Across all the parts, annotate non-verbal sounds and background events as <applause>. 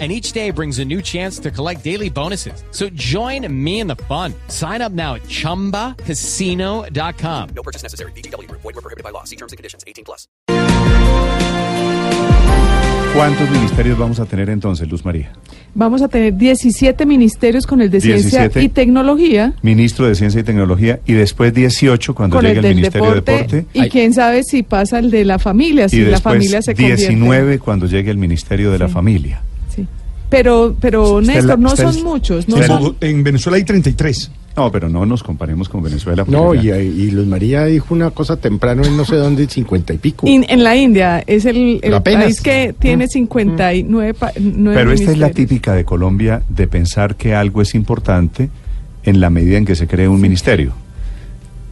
and each day brings a new chance to collect daily bonuses. So join me in the fun. Sign up now at ChumbaCasino.com. No purchase necessary. BGW. Void were prohibited by law. See terms and conditions. 18 plus. ¿Cuántos ministerios vamos a tener entonces, Luz María? Vamos a tener 17 ministerios con el de Ciencia 17. y Tecnología. Ministro de Ciencia y Tecnología y después 18 cuando Con llegue el el, Ministerio deporte, de Deporte. y quién sabe si pasa el de la familia, si y la después familia se convierte. 19 cuando llegue el Ministerio de la Sí. Familia. Pero, pero Néstor, no son muchos. No en, son- en Venezuela hay 33. No, pero no nos comparemos con Venezuela. No, y, y Luz María dijo una cosa temprano en no sé dónde, 50 y pico. In- en la India es el, el país que tiene 59 pa- nueve Pero esta es la típica de Colombia de pensar que algo es importante en la medida en que se cree un ministerio.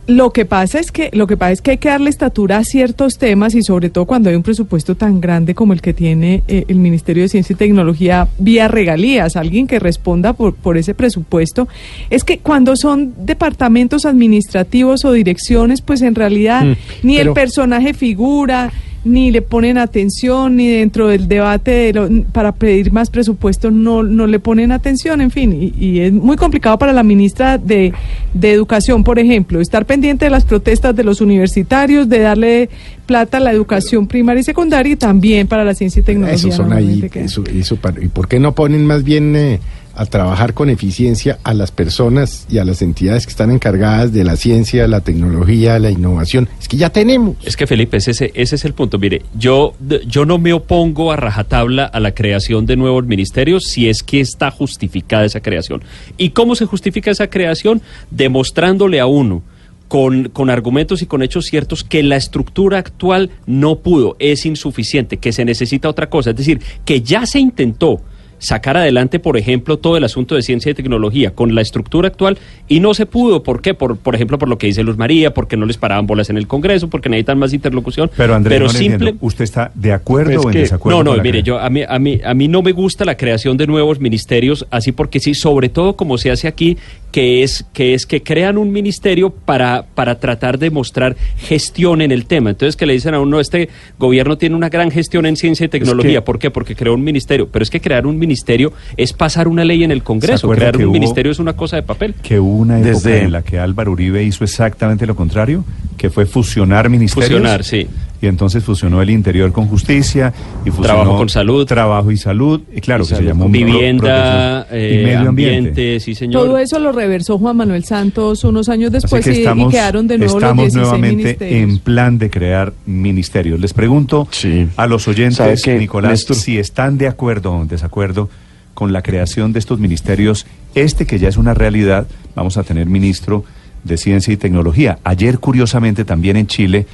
Lo que pasa es que lo que pasa es que hay que darle estatura a ciertos temas y sobre todo cuando hay un presupuesto tan grande como el que tiene eh, el Ministerio de Ciencia y Tecnología vía regalías, alguien que responda por, por ese presupuesto, es que cuando son departamentos administrativos o direcciones, pues en realidad Mm, ni el personaje figura, ni le ponen atención, ni dentro del debate de lo- para pedir más presupuesto no, no le ponen atención, en fin, y, y es muy complicado para la ministra de, de Educación, por ejemplo, estar pendiente de las protestas de los universitarios, de darle plata a la educación primaria y secundaria y también para la ciencia y tecnología. Esos son ahí. que- eso- eso para- ¿Y por qué no ponen más bien eh, a trabajar con eficiencia a las personas y a las entidades que están encargadas de la ciencia, la tecnología, la innovación? Es que ya tenemos. Es que Felipe, ese, es el punto. Mire, yo, yo no me opongo a rajatabla a la creación de nuevos ministerios si es que está justificada esa creación. ¿Y cómo se justifica esa creación? Demostrándole a uno con, con argumentos y con hechos ciertos que la estructura actual no pudo, es insuficiente, que se necesita otra cosa. Es decir, que ya se intentó sacar adelante, por ejemplo, todo el asunto de ciencia y tecnología con la estructura actual y no se pudo. ¿Por qué? Por, por ejemplo, por lo que dice Luz María, porque no les paraban bolas en el Congreso, porque necesitan más interlocución. Pero Andrés, no le simple... ¿usted está de acuerdo Pues o en que- desacuerdo? No, no, mire, yo a mí, a mí a mí no me gusta la creación de nuevos ministerios así porque sí, sobre todo como se hace aquí, que es que es que crean un ministerio para para tratar de mostrar gestión en el tema. Entonces que le dicen a uno este gobierno tiene una gran gestión en ciencia y tecnología, ¿por qué? Porque creó un ministerio, pero es que crear un ministerio es pasar una ley en el Congreso, crear un hubo- ministerio es una cosa de papel. que hubo una época Desde- en la que Álvaro Uribe hizo exactamente lo contrario, que fue fusionar ministerios. Fusionar, sí. Y entonces fusionó el interior con justicia y fusionó Trabajo con salud. Trabajo y salud, y claro Y que se llamó pro- Vivienda, eh, y medio ambiente. ambiente, sí señor. Todo eso lo reversó Juan Manuel Santos unos años después que y- y, estamos, quedaron de nuevo los estamos 16 nuevamente ministerios. en plan de crear ministerios. Les pregunto Sí. a los ¿Sabe oyentes, Nicolás, Néstor? si están de acuerdo o en desacuerdo con la creación de estos ministerios. Este que ya es una realidad, vamos a tener ministro de Ciencia y Tecnología. Ayer, curiosamente, también en Chile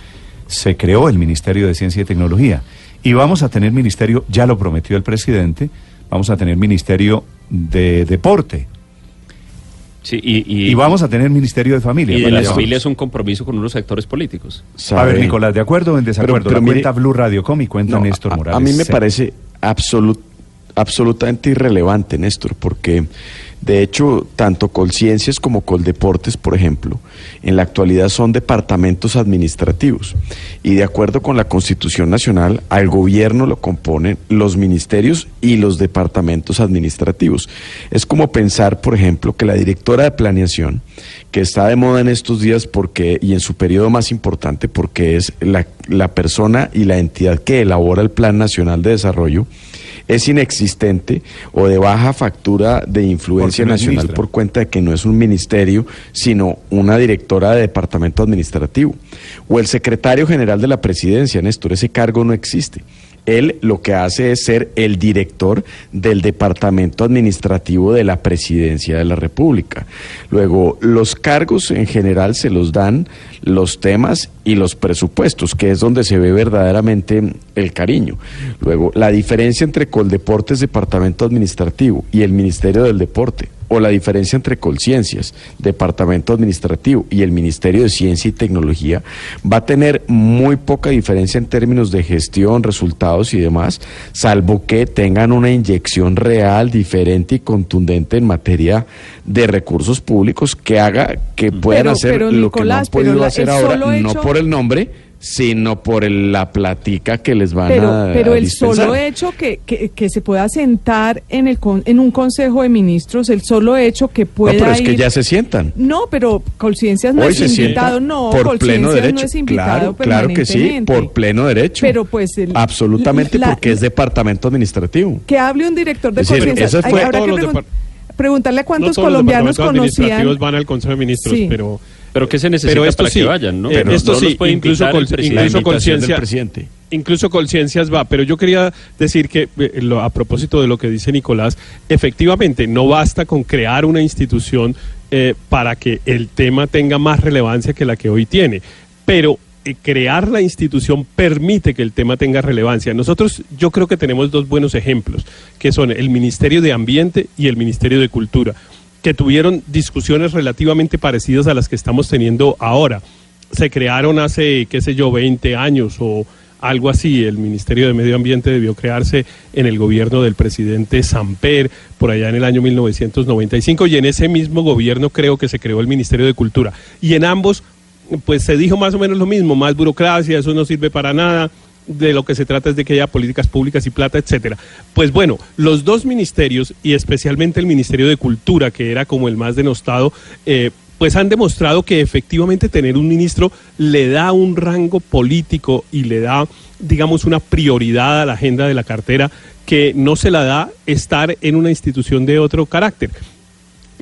se creó el Ministerio de Ciencia y Tecnología. Y vamos a tener ministerio, ya lo prometió el presidente, vamos a tener ministerio de deporte. Sí, y, Y, vamos a tener ministerio de familia. y de la familia es un compromiso con unos sectores políticos. A ver, Nicolás, ¿de acuerdo o en desacuerdo? Pero- pero la mire- cuenta Blue Radio Com y cuenta No, Néstor a- Morales. A mí me parece absolut- absolutamente irrelevante, Néstor, porque de hecho, tanto Colciencias como Coldeportes, por ejemplo, en la actualidad son departamentos administrativos. Y de acuerdo con la Constitución Nacional, al gobierno lo componen los ministerios y los departamentos administrativos. Es como pensar, por ejemplo, que la directora de planeación, que está de moda en estos días porque, y en su periodo más importante, porque es la, la persona y la entidad que elabora el Plan Nacional de Desarrollo, es inexistente o de baja factura de influencia no nacional ministra. por cuenta de que no es un ministerio, sino una directora de departamento administrativo. O el secretario general de la presidencia, Néstor, ese cargo no existe. Él lo que hace es ser el director del departamento administrativo de la presidencia de la República. Luego, los cargos en general se los dan los temas y los presupuestos, que es donde se ve verdaderamente el cariño. Luego, la diferencia entre Coldeportes, departamento administrativo, y el Ministerio del Deporte o la diferencia entre Colciencias, Departamento Administrativo y el Ministerio de Ciencia y Tecnología va a tener muy poca diferencia en términos de gestión, resultados y demás, salvo que tengan una inyección real, diferente y contundente en materia de recursos públicos que haga que puedan Pero- hacer pero, lo que no han pero podido la- hacer ahora, no por el nombre, sino por el- la platica que les van Pero, a pero a el dispensar. solo hecho que, que, que se pueda sentar en, el con- en un consejo de ministros, el solo hecho que No, pueda pero es que ir- ya se sientan. No, pero Colciencias no Hoy es se invitado, no, por pleno derecho. no es invitado claro, claro que sí, por pleno derecho. Pero pues el- absolutamente la- porque es departamento administrativo. Que hable un director de Colciencias. que los preguntarle a cuántos no todos los colombianos departamentos conocían. van al Consejo de Ministros, Sí. pero Pero ¿qué se necesita pero esto para sí, que vayan, no? eh, Pero esto no sí, los puede incluso incluso conciencia- presidente. incluso Colciencias va, pero yo quería decir que eh, lo- a propósito de lo que dice Nicolás, efectivamente no basta con crear una institución eh, para que el tema tenga más relevancia que la que hoy tiene, pero eh, crear la institución permite que el tema tenga relevancia. Nosotros yo creo que tenemos dos buenos ejemplos, que son el Ministerio de Ambiente y el Ministerio de Cultura, que tuvieron discusiones relativamente parecidas a las que estamos teniendo ahora se crearon hace, qué sé yo, 20 años o algo así. El Ministerio de Medio Ambiente debió crearse en el gobierno del presidente Samper, por allá en el año 1995, y en ese mismo gobierno creo que se creó el Ministerio de Cultura. Y en ambos, pues se dijo más o menos lo mismo, más burocracia, eso no sirve para nada. De lo que se trata es de que haya políticas públicas y plata, etcétera. Pues bueno, los dos ministerios y especialmente el Ministerio de Cultura, que era como el más denostado, eh, pues han demostrado que efectivamente tener un ministro le da un rango político y le da, digamos, una prioridad a la agenda de la cartera que no se la da estar en una institución de otro carácter.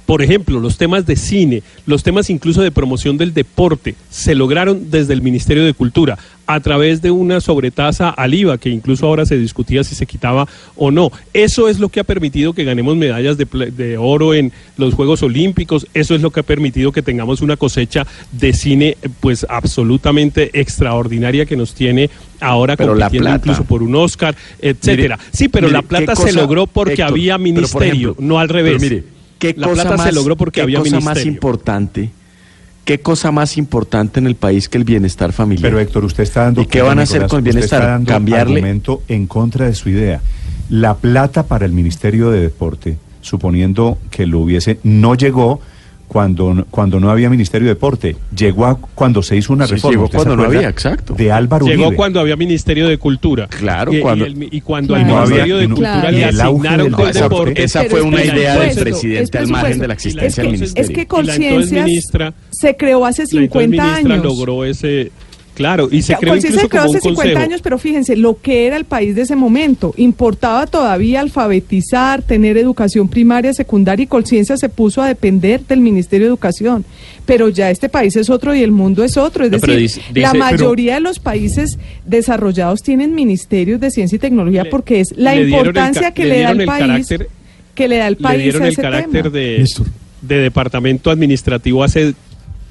Por ejemplo, los temas de cine, los temas incluso de promoción del deporte, se lograron desde el Ministerio de Cultura a través de una sobretasa al IVA, que incluso ahora se discutía si se quitaba o no. Eso es lo que ha permitido que ganemos medallas de, oro en los Juegos Olímpicos, eso es lo que ha permitido que tengamos una cosecha de cine pues absolutamente extraordinaria que nos tiene ahora Pero la compitiendo plata. incluso por un Oscar, etcétera. sí, pero Mire, la plata ¿qué se logró porque Héctor, había por ministerio, ejemplo, no al pero revés. mire, ¿qué la cosa plata más, se logró porque qué había cosa más ministerio. importante? ¿Qué cosa más importante en el país que el bienestar familiar? Pero Héctor, usted está dando... ¿Y qué van a hacer Nicolás, con el usted bienestar? está dando Cambiarle- argumento en contra de su idea. La plata para el Ministerio de Deporte, suponiendo que lo hubiese, no llegó cuando, cuando no había Ministerio de Deporte. Llegó a- cuando se hizo una Sí, reforma. llegó ¿usted se cuando no había, exacto. De Álvaro Llegó Uribe. cuando había Ministerio de Cultura. Claro, y, y cuando- el- y cuando Y al no había- Ministerio de y no- Cultura y le asignaron con esa, deporte. esa fue una idea del presidente es al margen de la existencia del Es que- ministerio. Es que Y la ministra- se creó hace La entonces 50 ministra años. logró ese... Claro, y se creó incluso se creó como un hace 50 consejo. años, pero fíjense, lo que era el país de ese momento, importaba todavía alfabetizar, tener educación primaria, secundaria y Conciencia se puso a depender del Ministerio de Educación. Pero ya este país es otro y el mundo es otro. Es No, decir, dice- la mayoría de los países desarrollados tienen ministerios de ciencia y tecnología Le- porque es la le el importancia que le le, da el el país. carácter- que le da el le país dieron a el ese carácter tema. de, Néstor. de departamento administrativo hace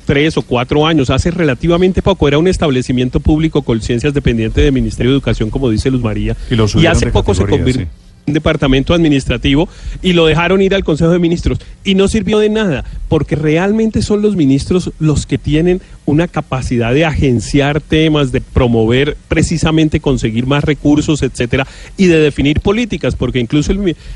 tres o cuatro años, hace relativamente poco, era un establecimiento público con ciencias dependiente del Ministerio de Educación, como dice Luz María, Y hace poco se convirtió sí. En departamento administrativo y lo dejaron ir al Consejo de Ministros y no sirvió de nada, porque realmente son los ministros los que tienen una capacidad de agenciar temas, de promover precisamente conseguir más recursos, etcétera, y de definir políticas, porque incluso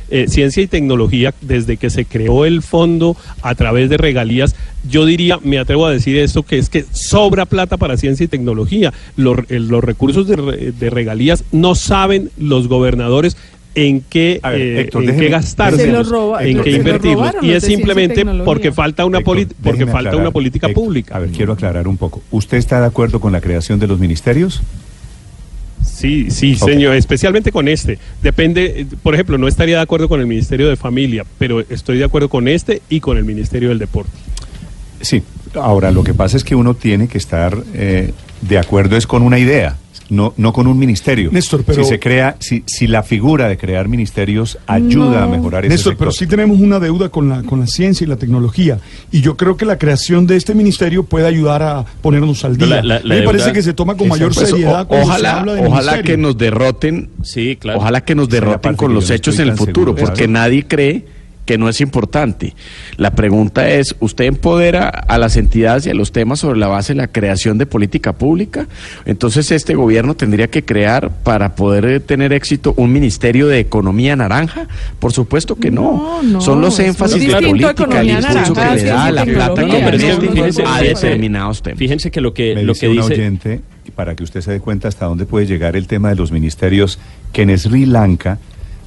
eh, ciencia y tecnología, desde que se creó el fondo a través de regalías, yo diría, me atrevo a decir esto, que es que sobra plata para ciencia y tecnología. Los, eh, los recursos de, re- de regalías no saben los gobernadores en qué, ver, eh, Héctor, en déjeme- qué gastarse, roba- en Héctor, qué invertirlos. Y es simplemente porque falta una, Héctor, porque falta aclarar. una política Héctor, pública. A ver, quiero aclarar un poco. ¿Usted está de acuerdo con la creación de los ministerios? Sí, sí, señor, especialmente con este. Depende, por ejemplo, no estaría de acuerdo con el Ministerio de Familia, pero estoy de acuerdo con este y con el Ministerio del Deporte. Sí. Ahora, lo que pasa es que uno tiene que estar eh, de acuerdo es con una idea, no, no con un ministerio. Néstor, pero- Si se crea, si, si la figura de crear ministerios ayuda No. a mejorar ese Néstor, sector. pero sí tenemos una deuda con la, con la ciencia y la tecnología. Y yo creo que la creación de este ministerio puede ayudar a ponernos al día. la- la- A mí la me parece deuda- que se toma con mayor Pues, seriedad o- cuando se ojalá habla de ojalá ministerio. que nos derroten Sí, claro. Ojalá que nos derroten con los hechos en el futuro, seguro, porque nadie cree que no es importante. La pregunta es, ¿usted empodera a las entidades y a los temas sobre la base de la creación de política pública? Entonces este gobierno tendría que crear para poder tener éxito un ministerio de economía naranja? Por supuesto que no. No, no, Son los énfasis de distinto política, el impulso naranja, que le da la plata. No, pero es que invierte fíjese- a determinados temas. Fíjense que lo que, Me lo dice que dice... oyente, y para que usted se dé cuenta hasta dónde puede llegar el tema de los ministerios, que en Sri Lanka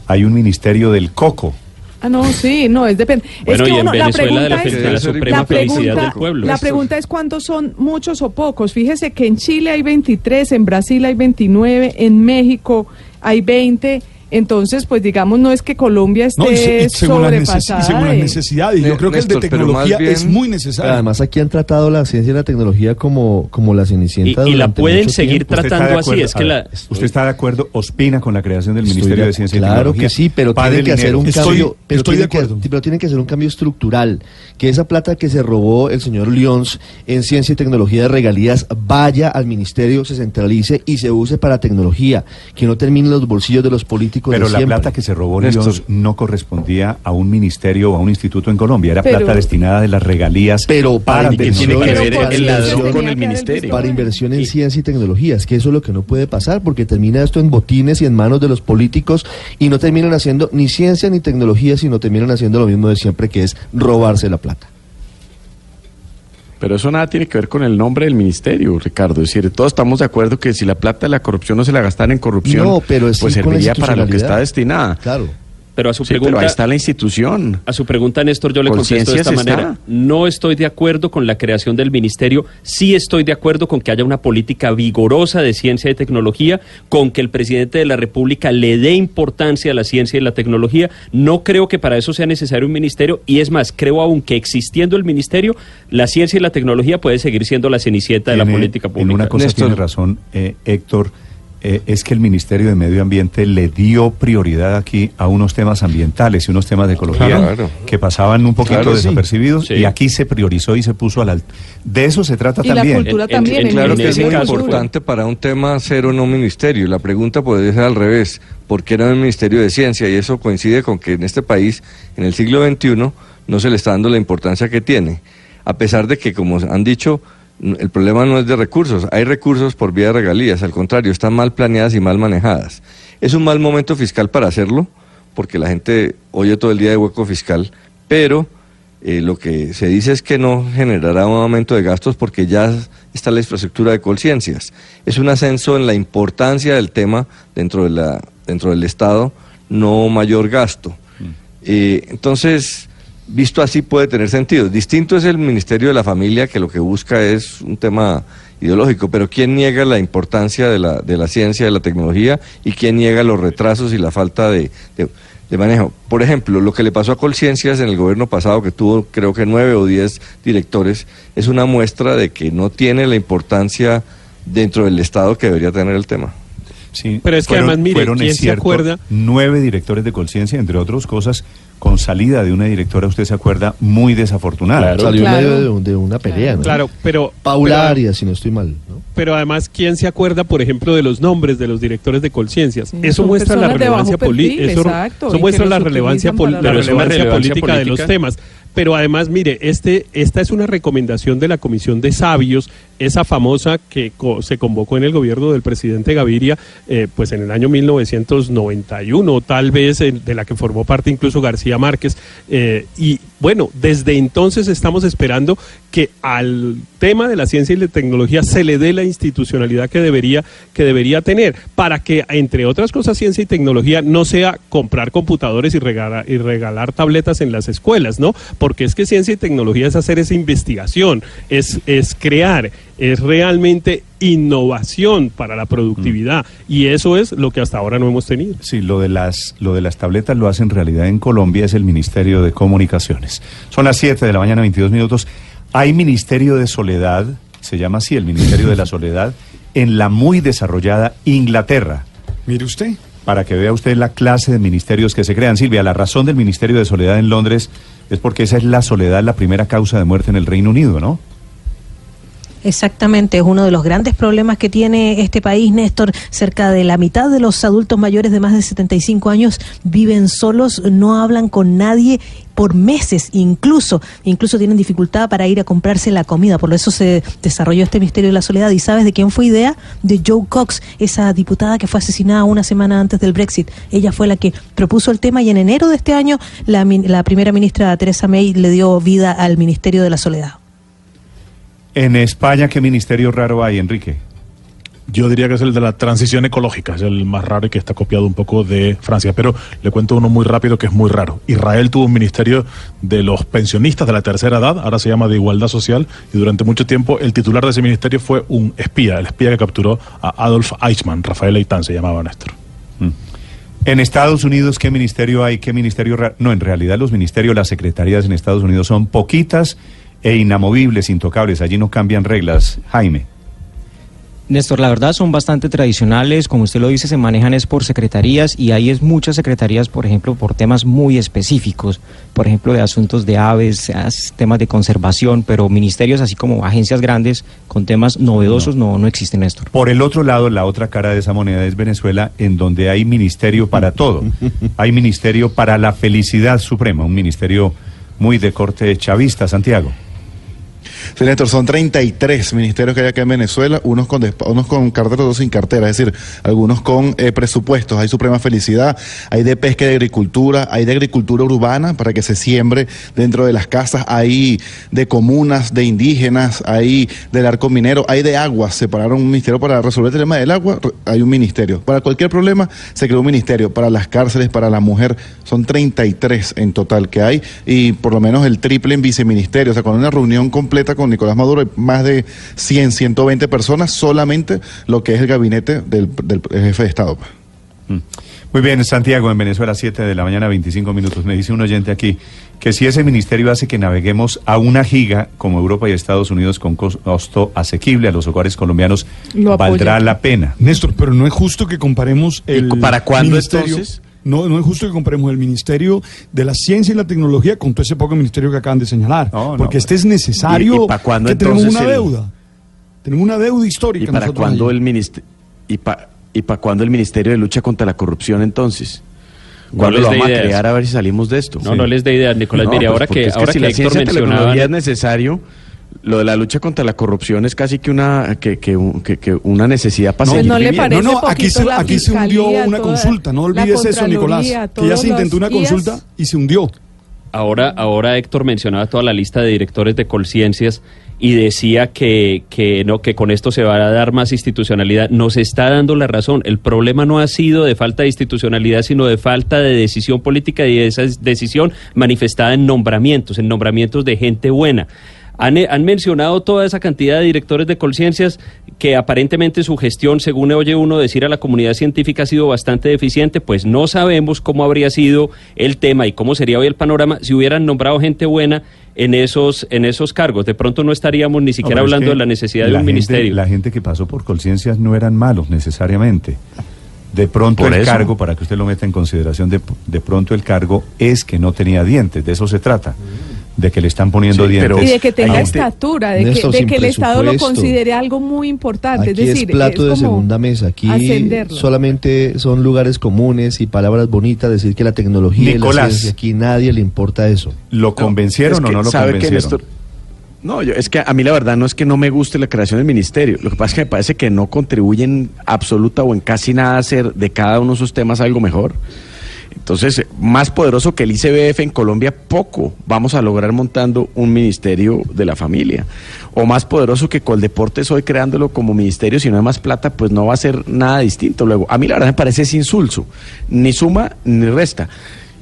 hay un ministerio del coco. Ah, no, sí, no, es depende. Bueno, es que y en uno- la Venezuela de la, pregunta de la es, suprema la felicidad pregunta, del pueblo. la pregunta es cuántos son muchos o pocos. Fíjese que en Chile hay 23, en Brasil hay 29, en México hay 20. Entonces, pues digamos, no es que Colombia esté No, y, se- y según, las sobrepasada. y según las de- necesidades. Yo creo que el de tecnología bien- es muy necesario. Además, aquí han tratado la ciencia y la tecnología como, como la Y, cenicienta. y la durante pueden mucho seguir tiempo. ¿Usted está tratando así. acuerdo? Es que la, ¿Usted está de acuerdo? ¿Ospina con la creación del Ministerio de, Ciencia y claro Tecnología? que sí, pero tienen que hacer un Estoy- cambio, pero estoy de que, acuerdo. pero tienen que hacer un cambio estructural, que esa plata que se robó el señor Lyons en ciencia y tecnología de regalías vaya al ministerio, se centralice y se use para tecnología, que no termine en los bolsillos de los políticos Pero de la siempre. plata que se robó Néstor. Lyons no correspondía a un ministerio o a un instituto en Colombia. Era Pero- plata destinada de las regalías Pero para para ¿Y qué tiene tecnología. que ver Pero el ladrón tenía con el ministerio? para inversión en ciencia y tecnología. Es que eso es lo que no puede pasar, porque termina esto en botines y en manos de los políticos y no terminan haciendo ni ciencia ni tecnología, sino terminan haciendo lo mismo de siempre, que es robarse la plata. Pero eso nada tiene que ver con el nombre del ministerio, Ricardo. Es decir, todos estamos de acuerdo que si la plata de la corrupción no se la gastan en corrupción, No, pero es pues sí serviría para lo que está destinada. Claro. Pero a su Sí, pero pregunta... ahí está la institución. A su pregunta, Néstor, yo le contesto de esta manera. está. No estoy de acuerdo con la creación del ministerio. Sí estoy de acuerdo con que haya una política vigorosa de ciencia y tecnología, con que el presidente de la República le dé importancia a la ciencia y la tecnología. No creo que para eso sea necesario un ministerio. Y es más, creo aún que existiendo el ministerio, la ciencia y la tecnología puede seguir siendo la cenicienta de la política En pública. una cosa Néstor. tiene razón, eh, Héctor. Eh, es que el Ministerio de Medio Ambiente le dio prioridad aquí a unos temas ambientales y unos temas de ecología Claro. que pasaban un poquito Claro, desapercibidos Sí. y aquí se priorizó y se puso al alto. De eso se trata Y la también. cultura En- en- también. en- el Claro en que es muy Cultura. importante para un tema ser o no ministerio. La pregunta podría ser al revés, ¿por qué era un ministerio de ciencia? Y eso coincide con que en este país, en el siglo XXI, no se le está dando la importancia que tiene. A pesar de que, como han dicho, el problema no es de recursos, hay recursos por vía de regalías, al contrario, están mal planeadas y mal manejadas. Es un mal momento fiscal para hacerlo, porque la gente oye todo el día de hueco fiscal, pero eh, lo que se dice es que no generará un aumento de gastos porque ya está la infraestructura de Colciencias. Es un ascenso en la importancia del tema dentro, de la, dentro del Estado, no mayor gasto. Eh, entonces, visto así puede tener sentido. Distinto es el Ministerio de la Familia, que lo que busca es un tema ideológico, pero ¿quién niega la importancia de la, de la ciencia, de la tecnología y quién niega los retrasos y la falta de, de- de manejo? Por ejemplo, lo que le pasó a Colciencias en el gobierno pasado, que tuvo creo que nueve o diez directores, es una muestra de que no tiene la importancia dentro del Estado que debería tener el tema. Sí, Pero es que además, mire, fueron, ¿quién se acuerda? Nueve directores de conciencia, entre otras cosas, con salida de una directora, usted se acuerda, muy desafortunada. Claro. Salió Claro. medio de, un- de una pelea, ¿no? Claro, pero... Paula pero- Arias, si no estoy mal, ¿no? Pero además, ¿quién se acuerda, por ejemplo, de los nombres de los directores de Colciencias? Sí, eso muestra la relevancia política. Eso, exacto, eso muestra la relevancia, pol- la relevancia política, de los temas. Pero además, mire, este, esta es una recomendación de la Comisión de Sabios, esa famosa que co- se convocó en el gobierno del presidente Gaviria, eh, pues en el año 1991, tal vez en- de la que formó parte incluso García Márquez. eh, y bueno, desde entonces estamos esperando que al tema de la ciencia y la tecnología se le dé la institucionalidad que debería, que debería tener, para que, entre otras cosas, ciencia y tecnología no sea comprar computadores y regalar, y regalar tabletas en las escuelas, ¿no? Porque es que ciencia y tecnología es hacer esa investigación, es, es crear, es realmente innovación para la productividad. Y eso es lo que hasta ahora no hemos tenido. Sí, lo de las lo de las tabletas lo hace en realidad en Colombia es el Ministerio de Comunicaciones. Son las 7 de la mañana, 22 minutos. Hay Ministerio de Soledad, se llama así el Ministerio de la Soledad, en la muy desarrollada Inglaterra. Mire usted. Para que vea usted la clase de ministerios que se crean. Silvia, la razón del Ministerio de Soledad en Londres es porque esa es la soledad, la primera causa de muerte en el Reino Unido, ¿no? Exactamente, es uno de los grandes problemas que tiene este país, Néstor. Cerca de la mitad de los adultos mayores de más de 75 años viven solos, no hablan con nadie por meses, incluso, incluso tienen dificultad para ir a comprarse la comida. Por eso se desarrolló este misterio de la soledad. ¿Y sabes de quién fue idea? De Joe Cox, esa diputada que fue asesinada una semana antes del Brexit. Ella fue la que propuso el tema y en enero de este año la, la primera ministra Teresa May le dio vida al Ministerio de la Soledad. En España, ¿qué ministerio raro hay, Enrique? Yo diría que es el de la transición ecológica, es el más raro y que está copiado un poco de Francia. Pero le cuento uno muy rápido que es muy raro. Israel tuvo un ministerio de los pensionistas de la tercera edad, ahora se llama de igualdad social, y durante mucho tiempo el titular de ese ministerio fue un espía, el espía que capturó a Adolf Eichmann, Rafael Eitan se llamaba Néstor. En Estados Unidos, ¿qué ministerio hay? ¿Qué ministerio? No, en realidad los ministerios, las secretarías en Estados Unidos son poquitas e inamovibles, intocables. Allí no cambian reglas. Jaime. Néstor, la verdad son bastante tradicionales, como usted lo dice, se manejan es por secretarías y hay es muchas secretarías, por ejemplo, por temas muy específicos, por ejemplo, de asuntos de aves, as- temas de conservación, pero ministerios así como agencias grandes con temas novedosos no, no existen, Néstor. Por el otro lado, la otra cara de esa moneda es Venezuela, en donde hay ministerio para todo. <laughs> Hay ministerio para la felicidad suprema, un ministerio muy de corte chavista, Santiago. Sí, Néstor, son 33 ministerios que hay acá en Venezuela, unos con, unos con cartera, otros sin cartera, es decir, algunos con eh, presupuestos. Hay Suprema Felicidad, hay de pesca y de agricultura, hay de agricultura urbana para que se siembre dentro de las casas, hay de comunas, de indígenas, hay del arco minero, hay de aguas. Separaron un ministerio para resolver el tema del agua, hay un ministerio. Para cualquier problema se creó un ministerio. Para las cárceles, para la mujer, son 33 en total que hay y por lo menos el triple en viceministerio. O sea, con una reunión completa con Nicolás Maduro, hay más de 100, 120 personas, solamente lo que es el gabinete del, del jefe de Estado. pues. Muy bien, Santiago, en Venezuela, 7 de la mañana, 25 minutos. Me dice un oyente aquí que si ese ministerio hace que naveguemos a una giga como Europa y Estados Unidos con costo asequible a los hogares colombianos, Lo valdrá la pena. Néstor, pero no es justo que comparemos el para cuándo, ministerio- entonces? No, no es justo que comparemos el Ministerio de la Ciencia y la Tecnología con todo ese poco ministerio que acaban de señalar. porque este es necesario ¿Y- y pa' cuándo que tenemos una el- deuda. Tenemos una deuda histórica. ¿Y para cuándo el ministerio y pa- y para cuándo el Ministerio de Lucha contra la Corrupción entonces? No ¿Cuándo lo vamos a crear a ver si salimos de esto? No, no les dé ideas, Nicolás. Mire, ahora porque que- es ahora si que la Héctor ciencia y mencionaba- tecnología es necesario, lo de la lucha contra la corrupción es casi que una que, que, un- que- que una necesidad para Pues seguir no le parece No, no, aquí se, aquí se hundió una consulta. No olvides eso, Nicolás. Que ya se intentó una consulta y se hundió. Ahora, ahora Héctor mencionaba toda la lista de directores de Colciencias y decía que, que no, que con esto se va a dar más institucionalidad. Nos está dando la razón. El problema no ha sido de falta de institucionalidad, sino de falta de decisión política y de esa decisión manifestada en nombramientos, en nombramientos de gente buena. Han, eh, han mencionado toda esa cantidad de directores de Colciencias que aparentemente su gestión, según oye uno decir a la comunidad científica, ha sido bastante deficiente, pues no sabemos cómo habría sido el tema y cómo sería hoy el panorama si hubieran nombrado gente buena en esos, en esos cargos. De pronto no estaríamos ni siquiera No, pero es hablando que de la necesidad de la un gente- ministerio. La gente que pasó por conciencias no eran malos necesariamente. De pronto Por el eso. cargo, para que usted lo meta en consideración, de, de pronto el cargo es que no tenía dientes, de eso se trata, de que le están poniendo Sí, pero- dientes. Y de que tenga estatura, de que, de el Estado lo considere algo muy importante. Aquí es es, decir, plato es de como segunda mesa. Aquí ascenderlo. solamente son lugares comunes y palabras bonitas. Decir que la tecnología y la Nicolás. ciencia, aquí nadie le importa eso. ¿Lo convencieron es que, o no lo ¿sabe qué, convencieron? Néstor? No, yo, es que a mí la verdad no es que no me guste la creación del ministerio. Lo que pasa es que me parece que no contribuyen absoluta o en casi nada a hacer de cada uno de esos temas algo mejor. Entonces, más poderoso que el ICBF en Colombia, poco vamos a lograr montando un ministerio de la familia. O más poderoso que Coldeportes hoy creándolo como ministerio, si no hay más plata, pues no va a ser nada distinto. Luego, a mí la verdad me parece es insulso. Ni suma ni resta.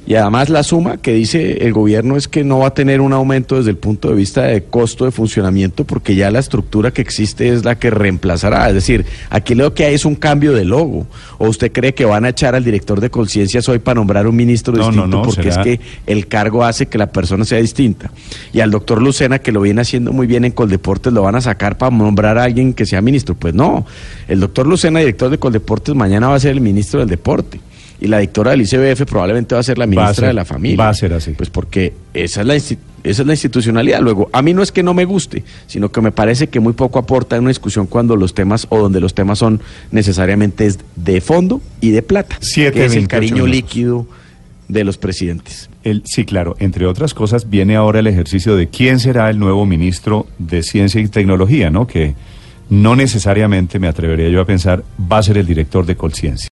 Y además la suma que dice el gobierno es que no va a tener un aumento desde el punto de vista de costo de funcionamiento porque ya la estructura que existe es la que reemplazará. Es decir, aquí lo que hay es un cambio de logo. ¿O usted cree que van a echar al director de conciencias hoy para nombrar un ministro No, no, distinto no, porque será- es que el cargo hace que la persona sea distinta? Y al doctor Lucena, que lo viene haciendo muy bien en Coldeportes, lo van a sacar para nombrar a alguien que sea ministro. Pues no, el doctor Lucena, director de Coldeportes, mañana va a ser el ministro del deporte. Y la directora del ICBF probablemente va a ser la ministra ser- de la familia. va a ser así. Pues porque esa es la insti- esa es la institucionalidad. Luego, a mí no es que no me guste, sino que me parece que muy poco aporta en una discusión cuando los temas o donde los temas son necesariamente es de fondo y de plata, Siete, que es el 28 cariño líquido de los presidentes. El, sí, claro. Entre otras cosas, viene ahora el ejercicio de quién será el nuevo ministro de Ciencia y Tecnología, ¿no? Que no necesariamente, me atrevería yo a pensar, va a ser el director de Colciencia.